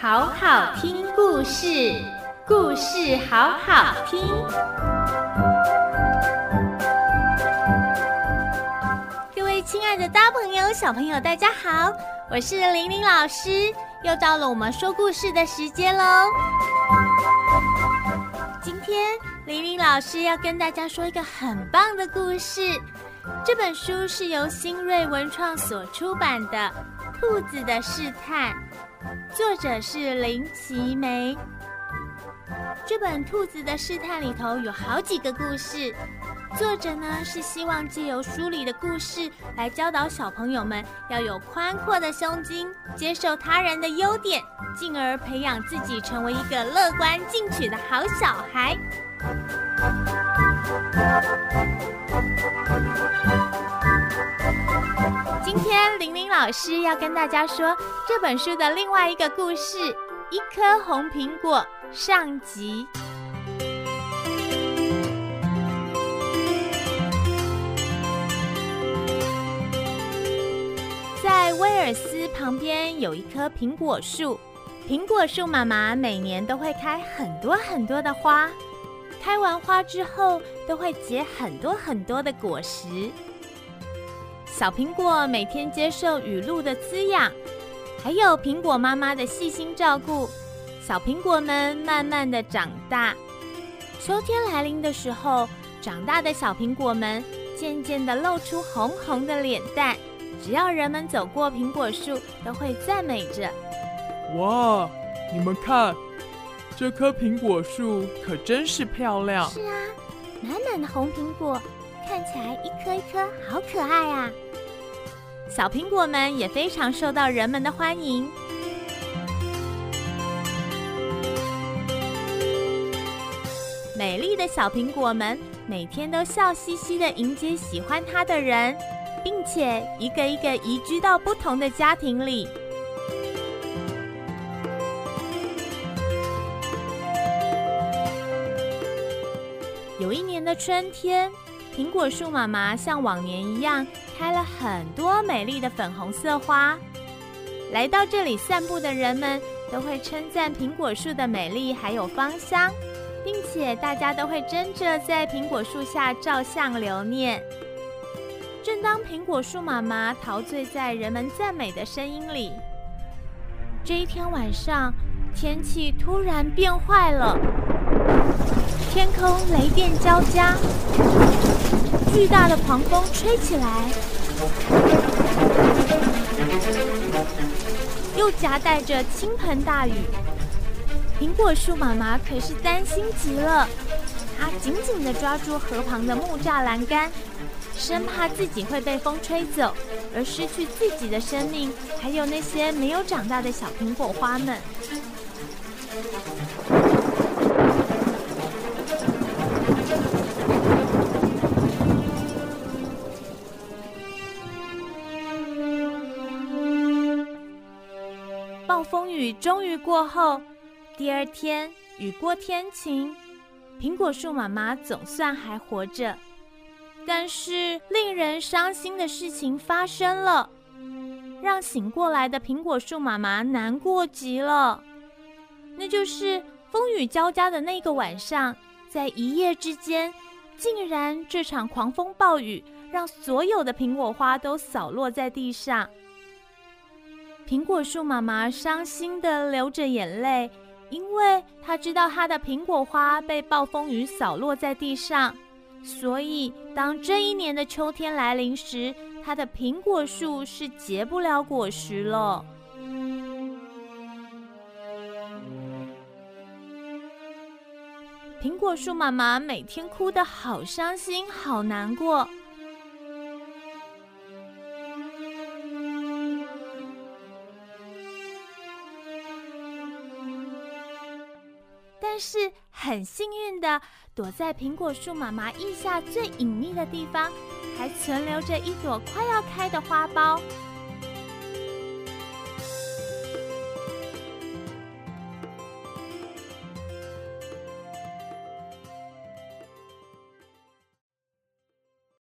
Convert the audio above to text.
好好听故事，故事好好听。各位亲爱的大朋友、小朋友，大家好，我是玲玲老师，又到了我们说故事的时间喽。天玲玲老师要跟大家说一个很棒的故事。这本书是由新锐文创所出版的《兔子的试探》，作者是林奇梅。这本《兔子的试探》里头有好几个故事，作者呢是希望借由书里的故事来教导小朋友们要有宽阔的胸襟，接受他人的优点，进而培养自己成为一个乐观进取的好小孩。今天玲玲老师要跟大家说这本书的另外一个故事《一颗红苹果》上集。尔斯旁边有一棵苹果树，苹果树妈妈每年都会开很多很多的花。开完花之后，都会结很多很多的果实。小苹果每天接受雨露的滋养，还有苹果妈妈的细心照顾，小苹果们慢慢的长大。秋天来临的时候，长大的小苹果们渐渐的露出红红的脸蛋。只要人们走过苹果树，都会赞美着：“哇，你们看！”这棵苹果树可真是漂亮。是啊，满满的红苹果，看起来一颗一颗好可爱啊！小苹果们也非常受到人们的欢迎。美丽的小苹果们每天都笑嘻嘻的迎接喜欢它的人，并且一个一个移居到不同的家庭里。有一年的春天，苹果树妈妈像往年一样开了很多美丽的粉红色花。来到这里散步的人们都会称赞苹果树的美丽还有芳香，并且大家都会争着在苹果树下照相留念。正当苹果树妈妈陶醉在人们赞美的声音里，这一天晚上，天气突然变坏了。天空雷电交加，巨大的狂风吹起来，又夹带着倾盆大雨。苹果树妈妈可是担心极了，她紧紧地抓住河旁的木栅栏杆，生怕自己会被风吹走，而失去自己的生命，还有那些没有长大的小苹果花们。暴风雨终于过后，第二天雨过天晴，苹果树妈妈总算还活着。但是令人伤心的事情发生了，让醒过来的苹果树妈妈难过极了。那就是风雨交加的那个晚上，在一夜之间，竟然这场狂风暴雨让所有的苹果花都扫落在地上。苹果树妈妈伤心的流着眼泪，因为她知道她的苹果花被暴风雨扫落在地上，所以当这一年的秋天来临时，它的苹果树是结不了果实了。苹果树妈妈每天哭得好伤心，好难过。但是很幸运的，躲在苹果树妈妈腋下最隐秘的地方，还存留着一朵快要开的花苞。